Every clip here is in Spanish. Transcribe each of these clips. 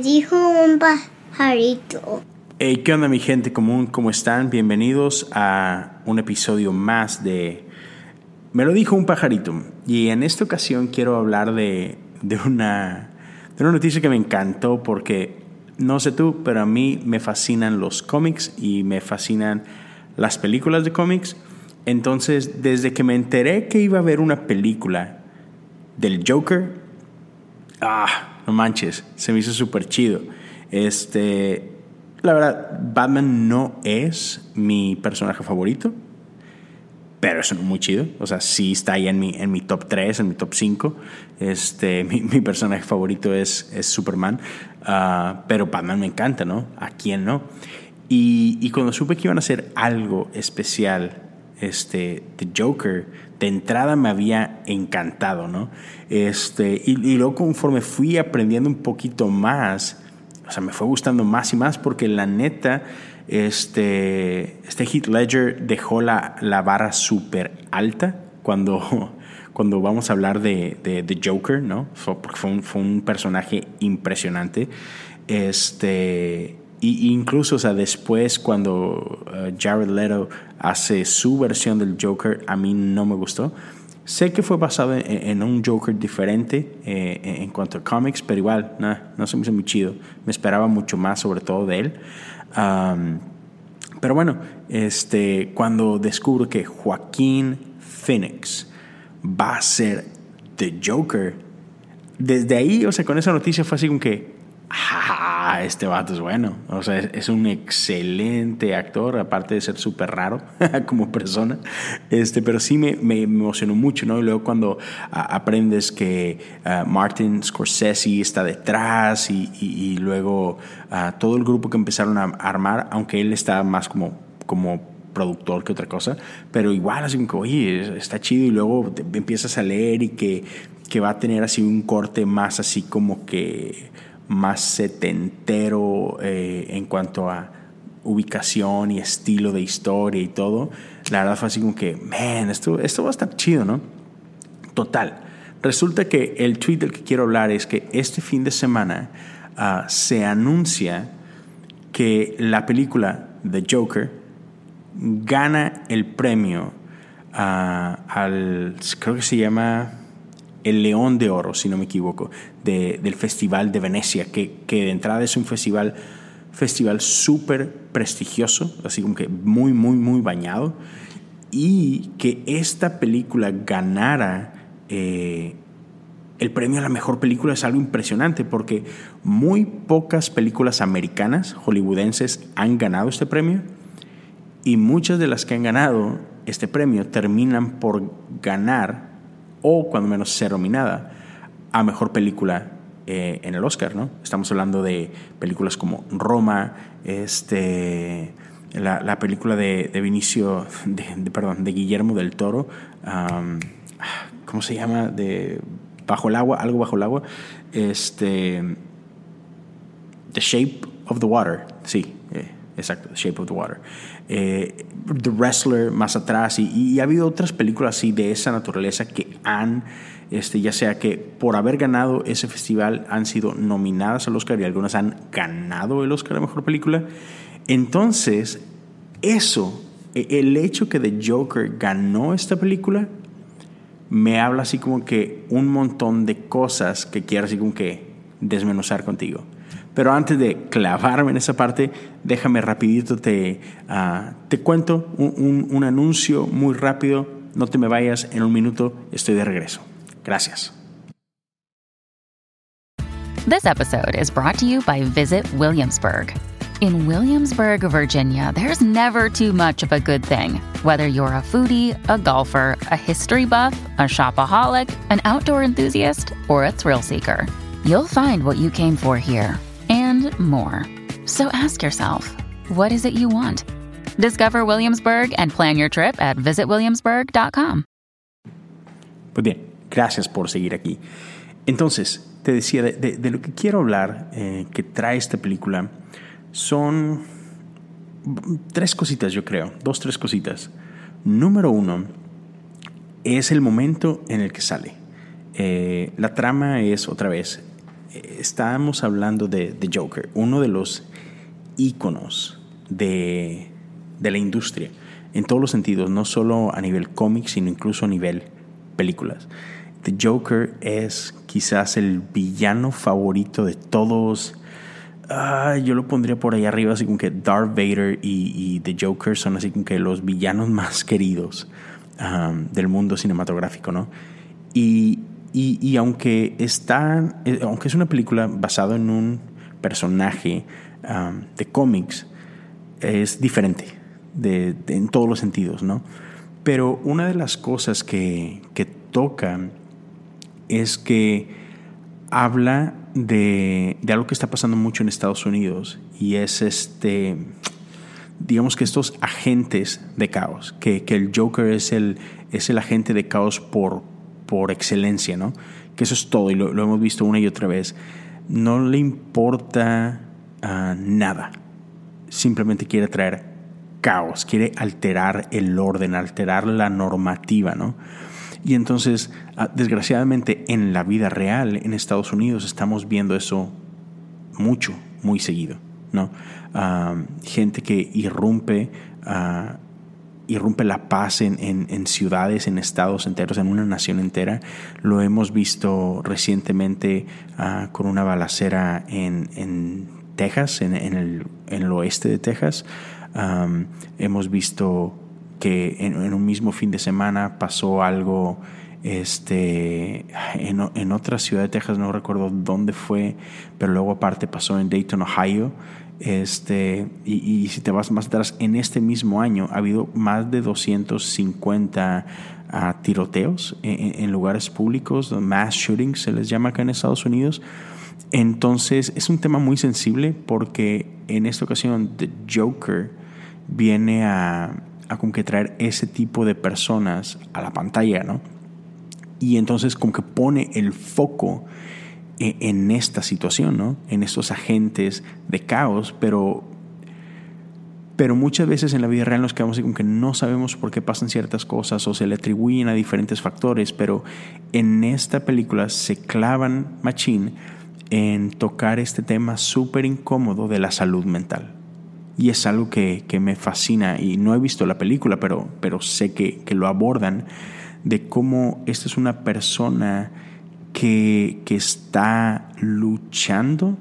Me dijo un pajarito. Hey, ¿qué onda mi gente común? ¿Cómo están? Bienvenidos a un episodio más de Me lo dijo un pajarito. Y en esta ocasión quiero hablar de, de, una, de una noticia que me encantó porque, no sé tú, pero a mí me fascinan los cómics y me fascinan las películas de cómics. Entonces, desde que me enteré que iba a haber una película del Joker, ah, no manches, se me hizo súper chido. Este, la verdad, Batman no es mi personaje favorito, pero es muy chido. O sea, sí está ahí en mi, en mi top 3, en mi top 5. Este, mi, personaje favorito es, es Superman, uh, pero Batman me encanta, ¿no? ¿A quién no? Y, y cuando supe que iban a hacer algo especial este, The Joker, de entrada me había encantado, ¿no? Este, y, luego conforme fui aprendiendo un poquito más, o sea, me fue gustando más y más porque la neta, este, este Heath Ledger dejó la, la barra súper alta cuando, cuando vamos a hablar de, de, Joker, ¿no? porque fue un, fue un personaje impresionante. Este, y incluso, o sea, después cuando uh, Jared Leto hace su versión del Joker, a mí no me gustó. Sé que fue basado en, un Joker diferente eh, en cuanto a cómics, pero igual, no se me hizo muy chido. Me esperaba mucho más, sobre todo de él. pero bueno, este, cuando descubro que Joaquín Phoenix va a ser The Joker, desde ahí, o sea, con esa noticia fue así como que, ah, este vato es bueno. O sea, es, un excelente actor, aparte de ser súper raro como persona. Este, pero sí me, me, emocionó mucho, ¿no? Y luego cuando aprendes que uh, Martin Scorsese está detrás y, y, luego todo el grupo que empezaron a armar, aunque él está más como, como productor que otra cosa, pero igual así como, oye, está chido y luego empiezas a leer y que, que va a tener así un corte más así como que más setentero eh, en cuanto a ubicación y estilo de historia y todo, la verdad fue así como que, man, esto, esto va a estar chido, ¿no? Total. Resulta que el tweet del que quiero hablar es que este fin de semana ah, se anuncia que la película The Joker gana el premio ah, al, creo que se llama el León de Oro, si no me equivoco, del Festival de Venecia, que, que, de entrada es un festival festival súper prestigioso, así como que muy, muy, muy bañado, y que esta película ganara eh, el premio a la mejor película es algo impresionante, porque muy pocas películas americanas, hollywoodenses, han ganado este premio, y muchas de las que han ganado este premio terminan por ganar o cuando menos ser nominada a mejor película eh, en el Oscar, ¿no? Estamos hablando de películas como Roma, este, la, película de, de Vinicio, perdón, de Guillermo del Toro, ¿cómo se llama? De Bajo el agua, algo bajo el agua, este, The Shape of the Water, sí, eh, exacto, The Shape of the Water. Eh, the Wrestler más atrás y, ha habido otras películas así de esa naturaleza que han, este, ya sea que por haber ganado ese festival han sido nominadas al Oscar y algunas han ganado el Oscar a Mejor Película. Entonces, eso, e, el hecho que The Joker ganó esta película, me habla así como que un montón de cosas que quiero así como que desmenuzar contigo. Pero antes de clavarme en esa parte, déjame rapidito, te, uh, te cuento un, un, un anuncio muy rápido. No te me vayas, en un minuto estoy de regreso. Gracias. This episode is brought to you by Visit Williamsburg. In Williamsburg, Virginia, there's never too much of a good thing. Whether you're a foodie, a golfer, a history buff, a shopaholic, an outdoor enthusiast, or a thrill seeker, you'll find what you came for here and more. So ask yourself, what is it you want? Discover Williamsburg and plan your trip at visitwilliamsburg.com. Pues bien, gracias por seguir aquí. Entonces, te decía, de, lo que quiero hablar eh, que trae esta película son tres cositas, yo creo, dos, tres cositas. Número uno es el momento en el que sale. Eh, la trama es otra vez Estábamos hablando de, de Joker, uno de los íconos de, de la industria, en todos los sentidos, no solo a nivel cómic, sino incluso a nivel películas. The Joker es quizás el villano favorito de todos. Ah, yo lo pondría por ahí arriba, así como que Darth Vader y, The Joker son así como que los villanos más queridos um, del mundo cinematográfico, ¿no? Y, y, aunque está, eh, aunque es una película basada en un personaje um, de cómics, es diferente de, en todos los sentidos, ¿no? Pero una de las cosas que, que toca es que habla de, algo que está pasando mucho en Estados Unidos y es este, digamos que estos agentes de caos, que, el Joker es el, es el agente de caos por, por excelencia, ¿no? Que eso es todo y lo, hemos visto una y otra vez. No le importa ah, nada, simplemente quiere traer caos, quiere alterar el orden, alterar la normativa, ¿no? Y entonces, ah, desgraciadamente, en la vida real, en Estados Unidos, estamos viendo eso mucho, muy seguido. ¿no? Ah, gente que irrumpe, uh, irrumpe la paz en, en, ciudades, en estados enteros, en una nación entera. Lo hemos visto recientemente con una balacera en, en Texas, en, el, en, el, oeste de Texas. Hemos visto que en, un mismo fin de semana pasó algo este, en, en, otra ciudad de Texas, no recuerdo dónde fue, pero luego aparte pasó en Dayton, Ohio. Este, y, si te vas más atrás, en este mismo año ha habido más de 250 ah, tiroteos en, en, lugares públicos, mass shootings se les llama acá en Estados Unidos. Entonces es un tema muy sensible porque en esta ocasión The Joker viene a, a con traer ese tipo de personas a la pantalla, ¿no? Y entonces con que pone el foco e, en esta situación, ¿no? En estos agentes de caos, pero pero muchas veces en la vida real nos quedamos como que no sabemos por qué pasan ciertas cosas o se le atribuyen a diferentes factores, pero en esta película se clavan machín en tocar este tema súper incómodo de la salud mental. Y es algo que, me fascina y no he visto la película, pero, pero sé que, lo abordan, de cómo esta es una persona que, está luchando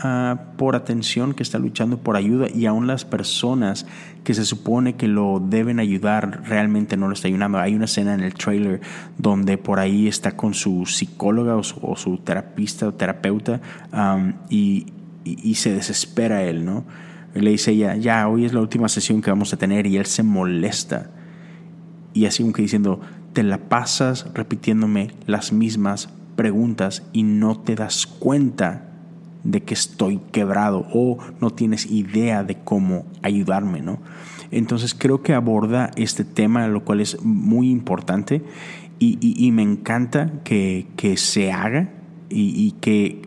ah, por atención, que está luchando por ayuda y aún las personas que se supone que lo deben ayudar realmente no lo está ayudando. Hay una escena en el trailer donde por ahí está con su psicóloga o su, terapista o terapeuta y, y, se desespera él, ¿no? Le dice ella, ya, hoy es la última sesión que vamos a tener y él se molesta. Y así como que diciendo, te la pasas repitiéndome las mismas preguntas y no te das cuenta de que estoy quebrado o no tienes idea de cómo ayudarme, ¿no? Entonces creo que aborda este tema, lo cual es muy importante y, me encanta que, se haga y, y que,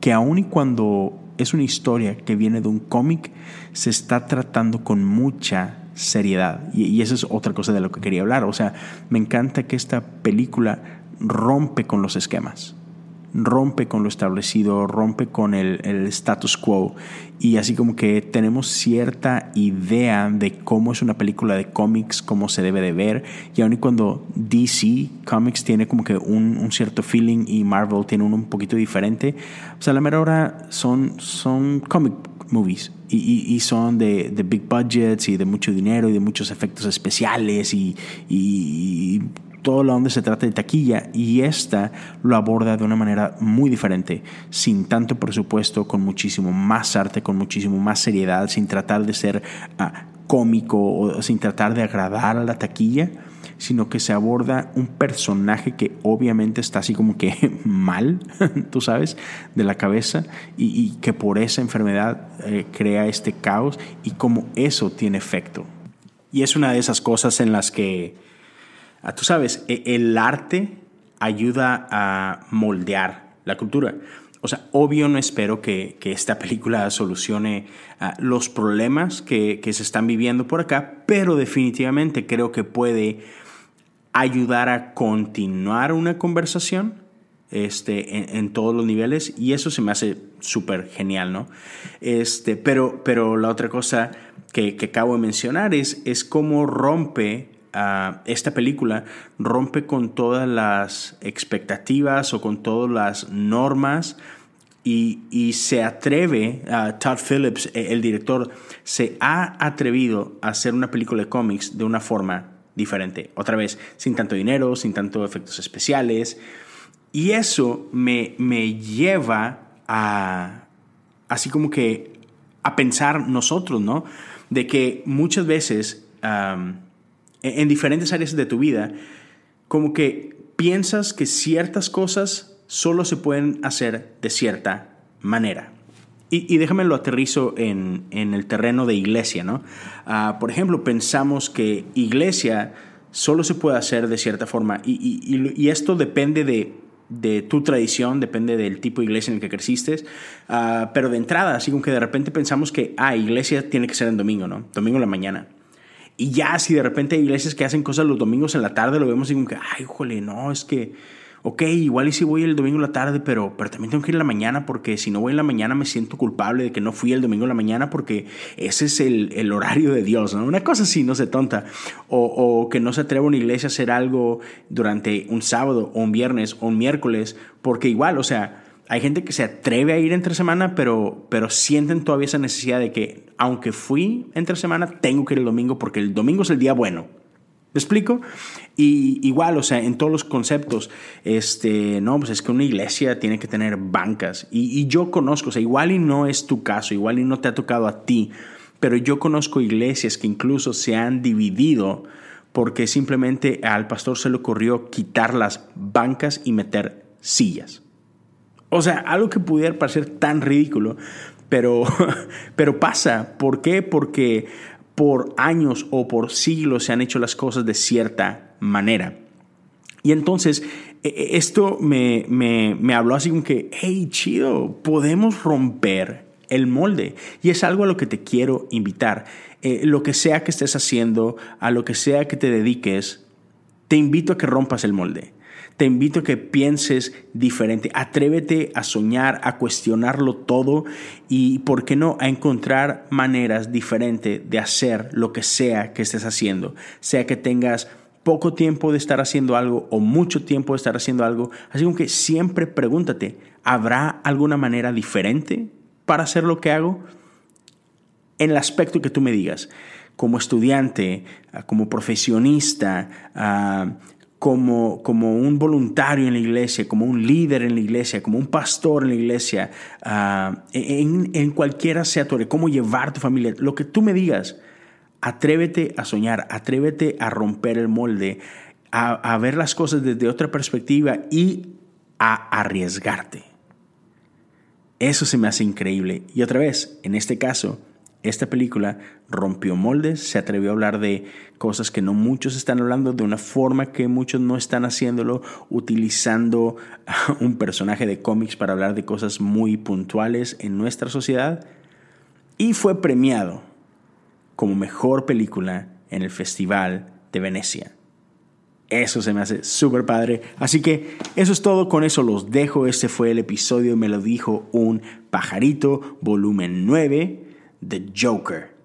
que aun y cuando es una historia que viene de un cómic, se está tratando con mucha seriedad. Y, y esa es otra cosa de lo que quería hablar. O sea, me encanta que esta película rompe con los esquemas rompe con lo establecido, rompe con el, status quo. Y así como que tenemos cierta idea de cómo es una película de cómics, cómo se debe de ver. Y aun y cuando DC Comics tiene como que un, cierto feeling y Marvel tiene uno un poquito diferente, sea, a la mera hora son, son comic movies. Y, son de, big budgets y de mucho dinero y de muchos efectos especiales y, y todo lo donde se trata de taquilla y esta lo aborda de una manera muy diferente, sin tanto presupuesto, con muchísimo más arte, con muchísimo más seriedad, sin tratar de ser ah, cómico o sin tratar de agradar a la taquilla, sino que se aborda un personaje que obviamente está así como que mal, tú sabes, de la cabeza y, que por esa enfermedad eh, crea este caos y cómo eso tiene efecto. Y es una de esas cosas en las que tú sabes, e, el arte ayuda a moldear la cultura. O sea, obvio no espero que, esta película solucione ah, los problemas que, se están viviendo por acá, pero definitivamente creo que puede ayudar a continuar una conversación este, en, todos los niveles y eso se me hace súper genial, ¿no? Este, pero, pero la otra cosa que, que acabo de mencionar es, es cómo rompe uh, esta película, rompe con todas las expectativas o con todas las normas y, y se atreve, uh, Todd Phillips, e, el director, se ha atrevido a hacer una película de cómics de una forma diferente. Otra vez, sin tanto dinero, sin tanto efectos especiales. Y eso me, me lleva a, así como que, a pensar nosotros, ¿no? De que muchas veces, en diferentes áreas de tu vida, como que piensas que ciertas cosas solo se pueden hacer de cierta manera. Y, déjame lo aterrizo en, en, el terreno de iglesia, ¿no? Ah, por ejemplo, pensamos que iglesia solo se puede hacer de cierta forma y, y, esto depende de de tu tradición, depende del tipo de iglesia en el que creciste, uh, pero de entrada, así como que de repente pensamos que, ah, iglesia tiene que ser en domingo, ¿no? Domingo en la mañana. Y ya, si de repente hay iglesias que hacen cosas los domingos en la tarde, lo vemos y como que, ay, jole, no, es que ok, igual y si voy el domingo en la tarde, pero, pero también tengo que ir en la mañana porque si no voy en la mañana me siento culpable de que no fui el domingo en la mañana porque ese es el, el horario de Dios, ¿no? Una cosa así, no se tonta. O, o, que no se atreva una iglesia a hacer algo durante un sábado o un viernes o un miércoles, porque igual, o sea, hay gente que se atreve a ir entre semana, pero, pero sienten todavía esa necesidad de que, aunque fui entre semana, tengo que ir el domingo porque el domingo es el día bueno. ¿Me explico? Y igual, o sea, en todos los conceptos, este, no, pues es que una iglesia tiene que tener bancas. Y, yo conozco, o sea, igual y no es tu caso, igual y no te ha tocado a ti, pero yo conozco iglesias que incluso se han dividido porque simplemente al pastor se le ocurrió quitar las bancas y meter sillas. O sea, algo que pudiera parecer tan ridículo, pero, pero pasa. ¿Por qué? Porque por años o por siglos se han hecho las cosas de cierta manera. Y entonces e, e, esto me, me, habló así como que, hey, chido, podemos romper el molde. Y es algo a lo que te quiero invitar. Eh, lo que sea que estés haciendo, a lo que sea que te dediques, te invito a que rompas el molde. Te invito a que pienses diferente. Atrévete a soñar, a cuestionarlo todo y, ¿por qué no?, a encontrar maneras diferentes de hacer lo que sea que estés haciendo. Sea que tengas poco tiempo de estar haciendo algo o mucho tiempo de estar haciendo algo. Así que siempre pregúntate, ¿habrá alguna manera diferente para hacer lo que hago? En el aspecto que tú me digas, como estudiante, como profesionista, ah, como, como un voluntario en la iglesia, como un líder en la iglesia, como un pastor en la iglesia, uh, en, en, cualquiera sea tu cómo llevar tu familia, lo que tú me digas, atrévete a soñar, atrévete a romper el molde, a ver las cosas desde otra perspectiva y a arriesgarte. Eso se me hace increíble. Y otra vez, en este caso, esta película rompió moldes, se atrevió a hablar de cosas que no muchos están hablando, de una forma que muchos no están haciéndolo, utilizando un personaje de cómics para hablar de cosas muy puntuales en nuestra sociedad. Y fue premiado como mejor película en el Festival de Venecia. Eso se me hace súper padre. Así que eso es todo, con eso los dejo. Este fue el episodio, me lo dijo un pajarito, volumen 9. The Joker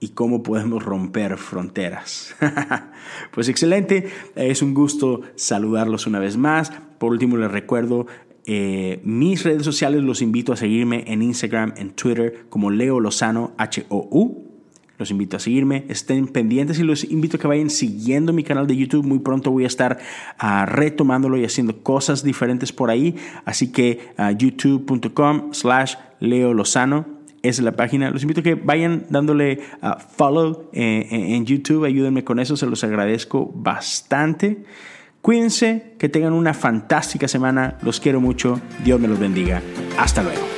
y cómo podemos romper fronteras. pues excelente, es un gusto saludarlos una vez más. Por último les recuerdo eh, mis redes sociales, los invito a seguirme en Instagram, en Twitter como Leo Lozano H-O-U. Los invito a seguirme, estén pendientes y los invito a que vayan siguiendo mi canal de YouTube. Muy pronto voy a estar uh, retomándolo y haciendo cosas diferentes por ahí. Así que uh, youtube.com slash Leo Lozano es la página. Los invito a que vayan dándole a uh, follow eh, eh, en YouTube. Ayúdenme con eso, se los agradezco bastante. Cuídense, que tengan una fantástica semana. Los quiero mucho. Dios me los bendiga. Hasta luego.